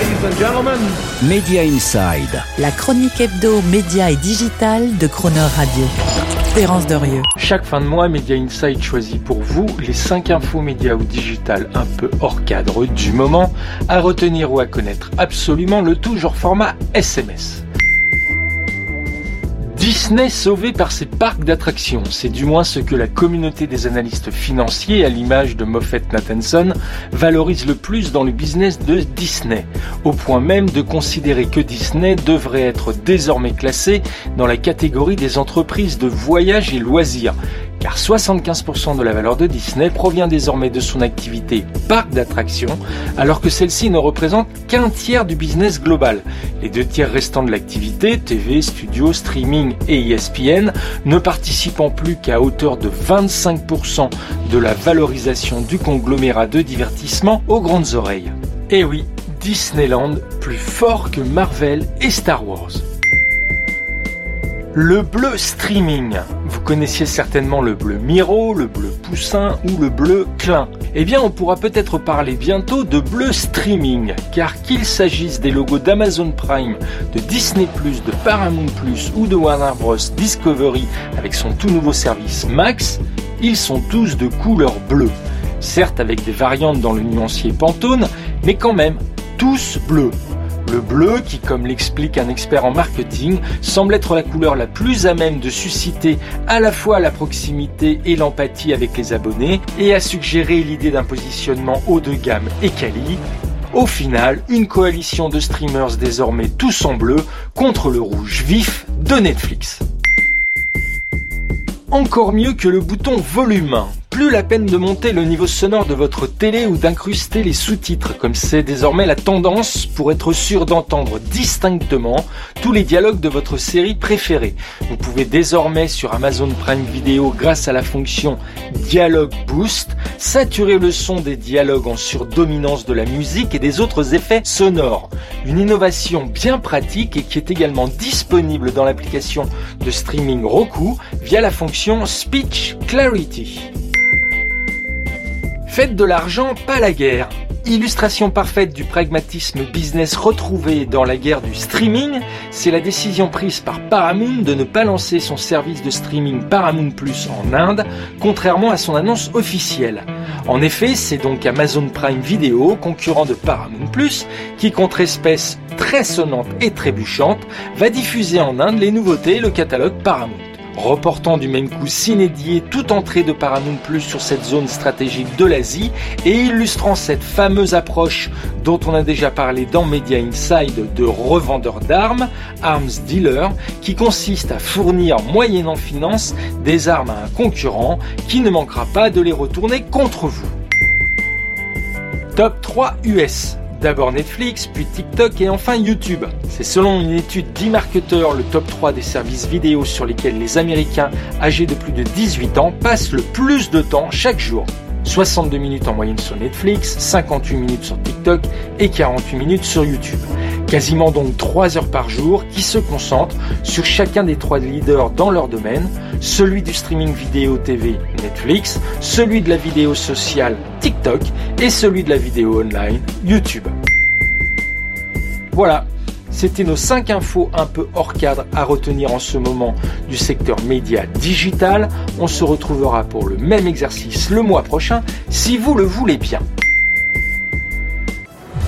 ladies and gentlemen. Media Inside. La chronique hebdo, média et digital de Croner Radio. Terence Derieux. Chaque fin de mois, Media Inside choisit pour vous les 5 infos médias ou digital un peu hors cadre du moment à retenir ou à connaître. Absolument le tout genre format SMS. Disney sauvé par ses parcs d'attractions, c'est du moins ce que la communauté des analystes financiers, à l'image de Moffett Nathanson, valorise le plus dans le business de Disney, au point même de considérer que Disney devrait être désormais classé dans la catégorie des entreprises de voyage et loisirs, car 75% de la valeur de Disney provient désormais de son activité parc d'attractions, alors que celle-ci ne représente qu'un tiers du business global. Les deux tiers restants de l'activité, TV, studio, streaming et ESPN, ne participant plus qu'à hauteur de 25% de la valorisation du conglomérat de divertissement aux grandes oreilles. Et oui, Disneyland plus fort que Marvel et Star Wars. Le bleu streaming. Vous connaissiez certainement le bleu Miro, le bleu Poussin ou le bleu Klein. Eh bien, on pourra peut-être parler bientôt de bleu streaming, car qu'il s'agisse des logos d'Amazon Prime, de Disney+, de Paramount+, ou de Warner Bros. Discovery avec son tout nouveau service Max, ils sont tous de couleur bleue. Certes avec des variantes dans le nuancier Pantone, mais quand même tous bleus. Le bleu, qui comme l'explique un expert en marketing, semble être la couleur la plus à même de susciter à la fois la proximité et l'empathie avec les abonnés, et a suggéré l'idée d'un positionnement haut de gamme et quali. Au final, une coalition de streamers désormais tous en bleu contre le rouge vif de Netflix. Encore mieux que le bouton volume plus la peine de monter le niveau sonore de votre télé ou d'incruster les sous-titres, comme c'est désormais la tendance pour être sûr d'entendre distinctement tous les dialogues de votre série préférée. Vous pouvez désormais sur Amazon Prime Video, grâce à la fonction Dialogue Boost, saturer le son des dialogues en surdominance de la musique et des autres effets sonores. Une innovation bien pratique et qui est également disponible dans l'application de streaming Roku via la fonction Speech Clarity. Faites de l'argent, pas la guerre. Illustration parfaite du pragmatisme business retrouvé dans la guerre du streaming, c'est la décision prise par Paramount de ne pas lancer son service de streaming Paramount Plus en Inde, contrairement à son annonce officielle. En effet, c'est donc Amazon Prime Video, concurrent de Paramount Plus, qui contre espèce très sonnante et trébuchante, va diffuser en Inde les nouveautés et le catalogue Paramount reportant du même coup s'inédier toute entrée de Paramount Plus sur cette zone stratégique de l'Asie et illustrant cette fameuse approche dont on a déjà parlé dans Media Inside de revendeur d'armes, Arms Dealer, qui consiste à fournir moyennant finance des armes à un concurrent qui ne manquera pas de les retourner contre vous. Top 3 US D'abord Netflix, puis TikTok et enfin YouTube. C'est selon une étude d'e-marketer le top 3 des services vidéo sur lesquels les Américains âgés de plus de 18 ans passent le plus de temps chaque jour. 62 minutes en moyenne sur Netflix, 58 minutes sur TikTok et 48 minutes sur YouTube. Quasiment donc 3 heures par jour qui se concentrent sur chacun des trois leaders dans leur domaine, celui du streaming vidéo TV Netflix, celui de la vidéo sociale TikTok et celui de la vidéo online YouTube. Voilà, c'était nos 5 infos un peu hors cadre à retenir en ce moment du secteur média digital. On se retrouvera pour le même exercice le mois prochain si vous le voulez bien.